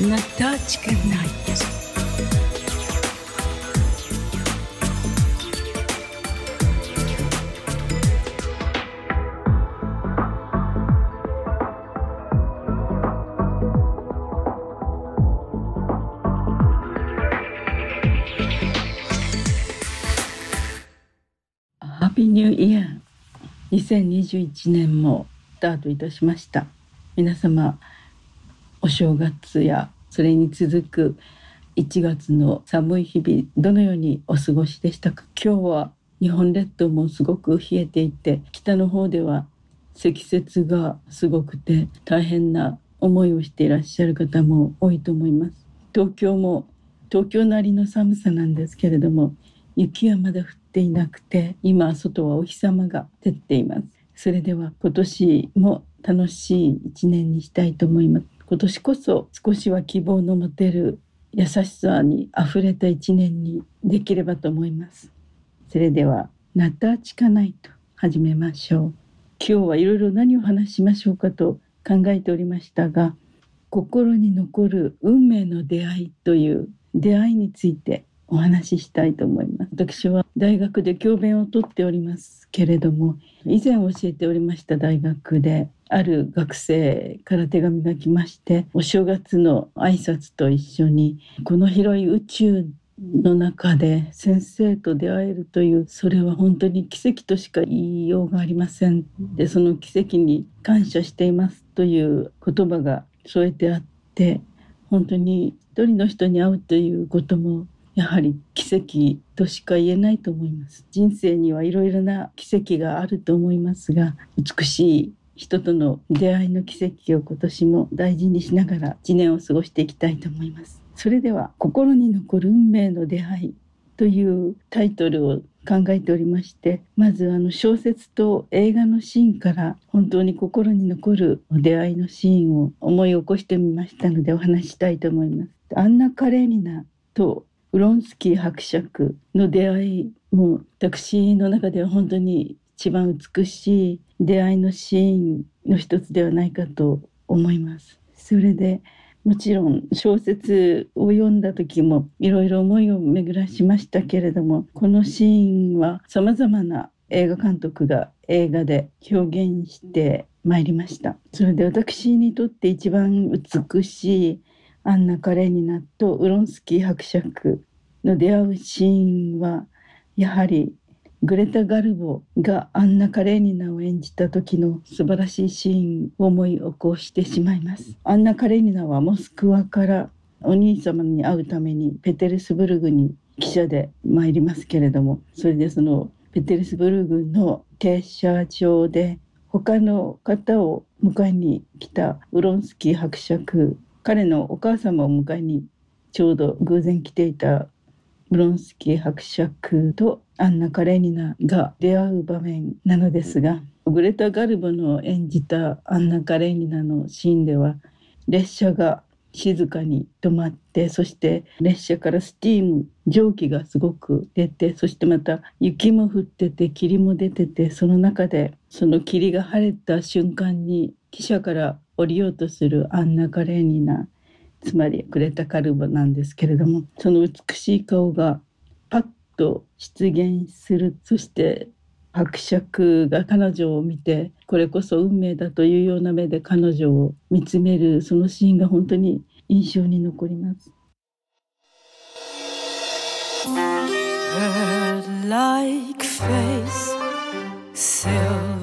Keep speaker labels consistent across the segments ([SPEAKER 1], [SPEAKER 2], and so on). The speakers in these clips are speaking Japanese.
[SPEAKER 1] на тачка アビニューイヤー2021年もスタートいたしました。皆様お正月やそれに続く1月の寒い日々どのようにお過ごしでしたか？今日は日本列島もすごく冷えていて北の方では積雪がすごくて大変な思いをしていらっしゃる方も多いと思います。東京も東京なりの寒さなんですけれども雪はまだ降っていなくて今外はお日様が照っています。それでは今年も楽しい一年にしたいと思います。今年こそ少しは希望の持てる優しさにあふれた一年にできればと思います。それではナタチカナイト始めましょう。今日はいろいろ何を話しましょうかと考えておりましたが心に残る運命の出会いという出会いについてお話ししたいと思います。私は大学で教鞭をとっておりますけれども以前教えておりました大学である学生から手紙が来ましてお正月の挨拶と一緒にこの広い宇宙の中で先生と出会えるというそれは本当に奇跡としか言いようがありませんでその奇跡に感謝していますという言葉が添えてあって本当に一人の人に会うということもやはり奇跡としか言えないと思います。人生にはいろいろな奇跡があると思いますが美しい人との出会いの奇跡を今年も大事にしながら1年を過ごしていきたいと思います。それでは心に残る運命の出会いというタイトルを考えておりましてまずあの小説と映画のシーンから本当に心に残る出会いのシーンを思い起こしてみましたのでお話したいと思います。アンナ・カレーニナとウロンスキー伯爵の出会いも私の中では本当に一番美しい出会いのシーンの一つではないかと思います。それでもちろん小説を読んだ時もいろいろ思いを巡らしましたけれどもこのシーンはさまざまな映画監督が映画で表現してまいりました。それで私にとって一番美しいアンナ・カレーニナとウロンスキー伯爵の出会うシーンはやはりグレタ・ガルボがアンナ・カレーニナを演じた時の素晴らしいシーンを思い起こしてしまいます。アンナ・カレーニナはモスクワからお兄様に会うためにペテルスブルグに汽車で参りますけれどもそれでそのペテルスブルグの停車場で他の方を迎えに来たウロンスキー伯爵彼のお母様を迎えにちょうど偶然来ていたブロンスキー伯爵とアンナ・カレーニナが出会う場面なのですがグレタ・ガルボの演じたアンナ・カレーニナのシーンでは列車が静かに止まってそして列車からスチーム蒸気がすごく出てそしてまた雪も降ってて霧も出ててその中でその霧が晴れた瞬間に汽車から降りようとするアンナ・カレーニナ。つまりグレタ・カルボなんですけれどもその美しい顔がパッと出現するそして伯爵が彼女を見てこれこそ運命だというような目で彼女を見つめるそのシーンが本当に印象に残ります。
[SPEAKER 2] Bird-like face, silver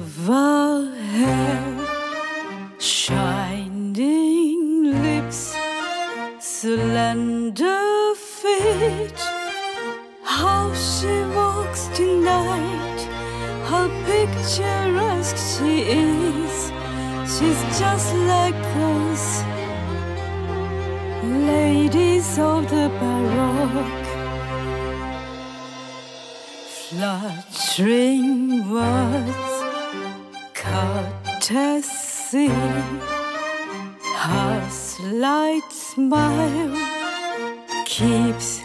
[SPEAKER 2] She's just like those ladies of the Baroque. Fluttering words, courtesy, her slight smile keeps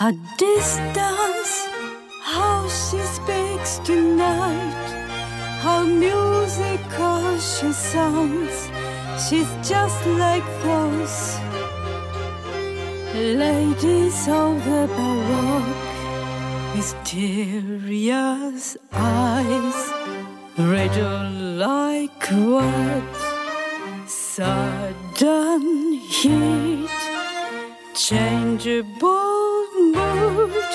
[SPEAKER 2] a distance. How she speaks tonight, how musical she sounds. She's just like those Ladies of the Baroque, mysterious eyes, riddle like what? sudden heat, changeable mood.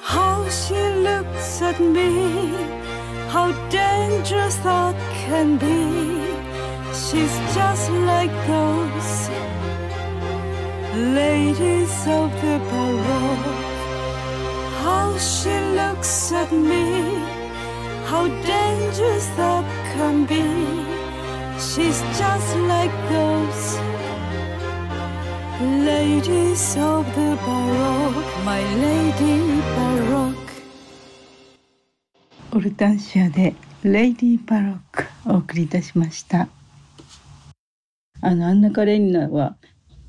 [SPEAKER 2] How she looks at me, how dangerous thought can be. She's just like those ladies of the baroque. How she looks at me, how dangerous that can be. She's just like those ladies of the baroque, my lady baroque.
[SPEAKER 1] オルタンシアでレイディー・バロックお送りいたしました。あのアンナ・カレーニナは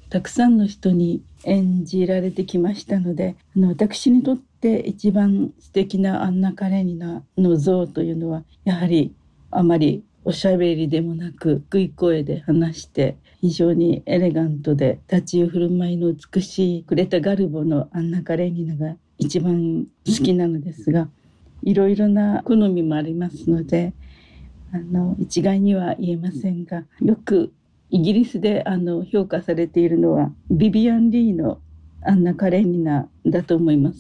[SPEAKER 1] たくさんの人に演じられてきましたのであの私にとって一番素敵なアンナ・カレーニナの像というのはやはりあまりおしゃべりでもなく低い声で話して非常にエレガントで立ち居振る舞いの美しいグレタ・ガルボのアンナ・カレーニナが一番好きなのですがいろいろな好みもありますのであの一概には言えませんがよくイギリスであの評価されているのはビビアン・リーのアンナ・カレニナだと思います。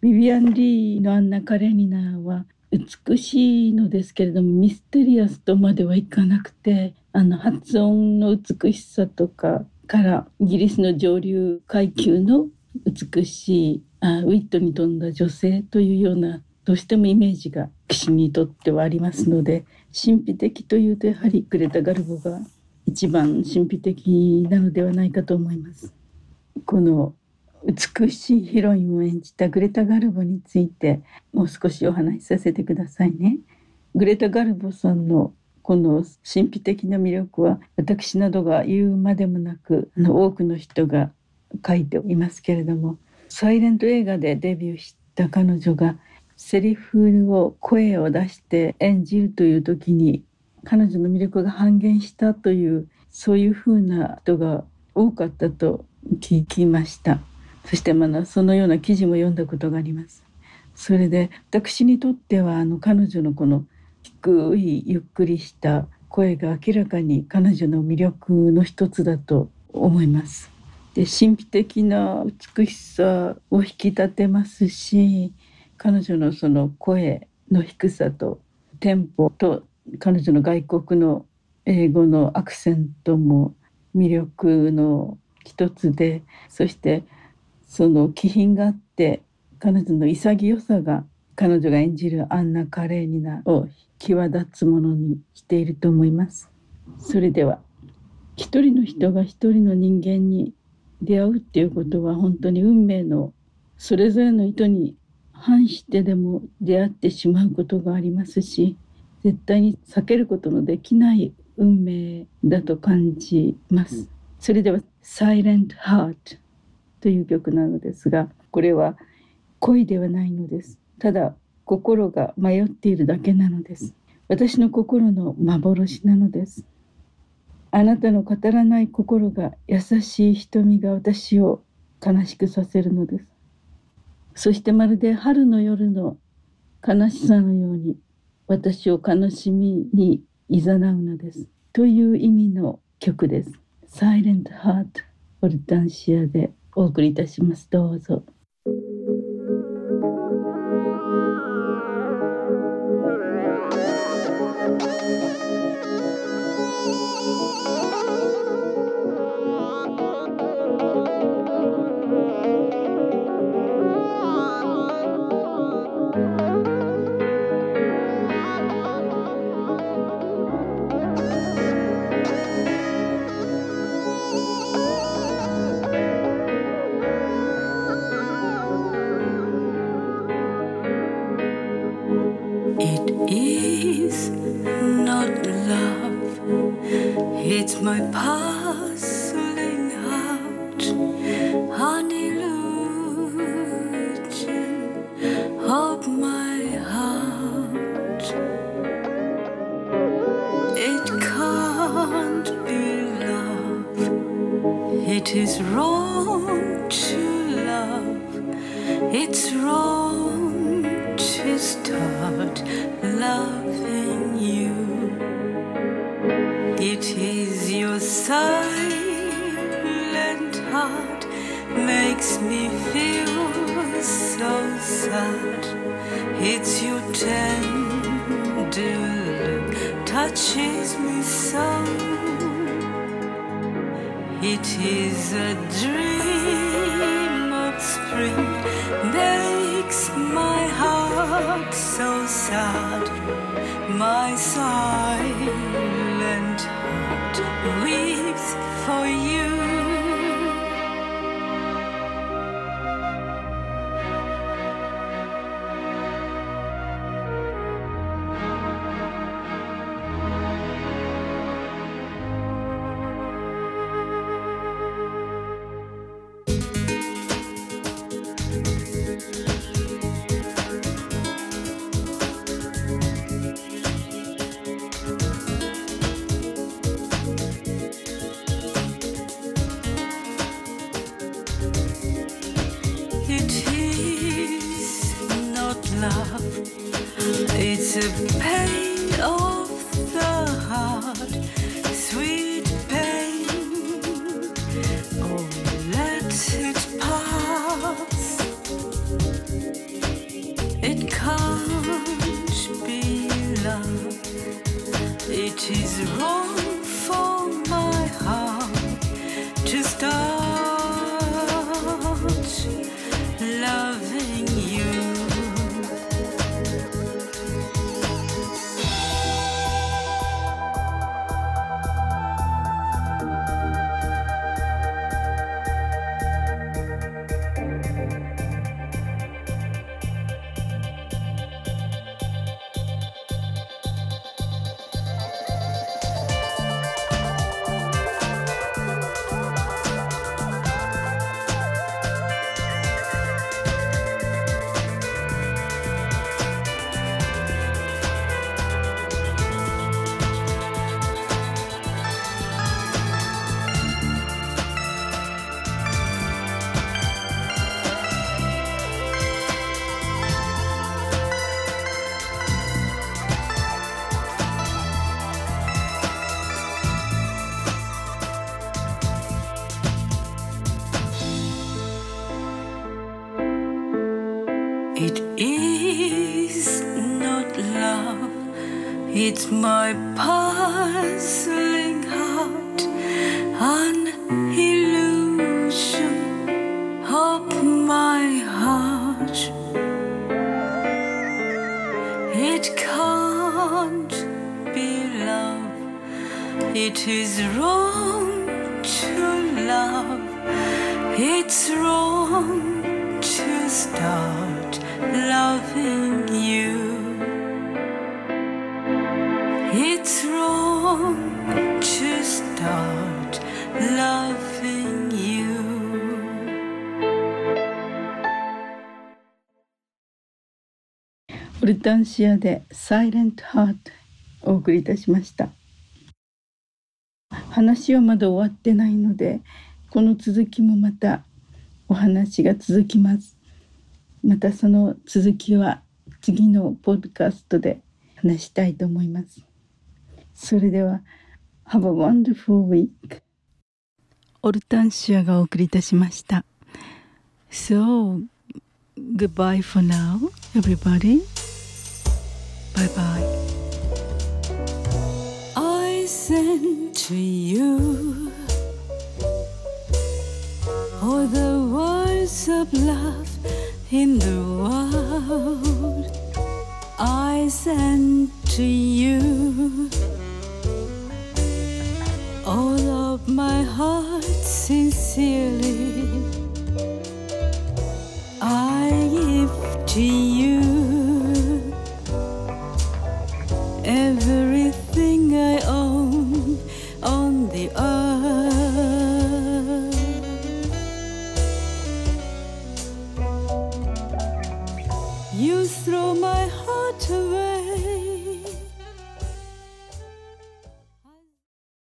[SPEAKER 1] ビビアン・リーのアンナ・カレニナは美しいのですけれどもミステリアスとまではいかなくてあの発音の美しさとかからイギリスの上流階級の美しいあウィットに富んだ女性というようなどうしてもイメージが騎士にとってはありますので神秘的というとやはりグレタ・ガルボが一番神秘的なのではないかと思います。この美しいヒロインを演じたグレタ・ガルボについてもう少しお話しさせてくださいね。グレタ・ガルボさんのこの神秘的な魅力は私などが言うまでもなくあの多くの人が書いていますけれどもサイレント映画でデビューした彼女がセリフを声を出して演じるという時に彼女の魅力が半減したというそういうふうな人が多かったと聞きました。そしてまだそのような記事も読んだことがあります。それで私にとってはあの彼女のこの低いゆっくりした声が明らかに彼女の魅力の一つだと思います。で神秘的な美しさを引き立てますし彼女のその声の低さとテンポと彼女の外国の英語のアクセントも魅力の一つでそしてその気品があって彼女の潔さが彼女が演じるアンナ・カレーニナを際立つものにしていると思います。それでは一人の人が一人の人間に出会うっていうことは本当に運命のそれぞれの意図に反してでも出会ってしまうことがありますし絶対に避けることのできない運命だと感じます。それでは「Silent Heart」という曲なのですがこれは恋ではないのです。ただ心が迷っているだけなのです。私の心の幻なのです。あなたの語らない心が優しい瞳が私を悲しくさせるのです。そしてまるで春の夜の悲しさのように私を悲しみに誘うのです。という意味の曲です。Silent Heart オルタンシアでお送りいたします。どうぞ。
[SPEAKER 2] It is wrong to love,
[SPEAKER 1] It's wrong to start loving you. It is your silent heart makes me feel so sad. It's your tender look touches me so. It is a dream of spring makes my heart so sad. My silent heart weeps it is wrong it's my puzzling heart, an illusion of my heart. It can't be love, it is wrong to love, it's wrong to start loving
[SPEAKER 3] オルタンシアで「サイレントハート」お送りいたしました。話はまだ終わってないのでこの続きもまたお話が続きます。またその続きは次のポッドキャストで話したいと思います。それでは Have a wonderful week. オルタンシアがお送りいたしました。So goodbye for now everybody. Bye bye.
[SPEAKER 1] I send to you all the words of love in the world. I send to you all of my heart sincerely. I give to you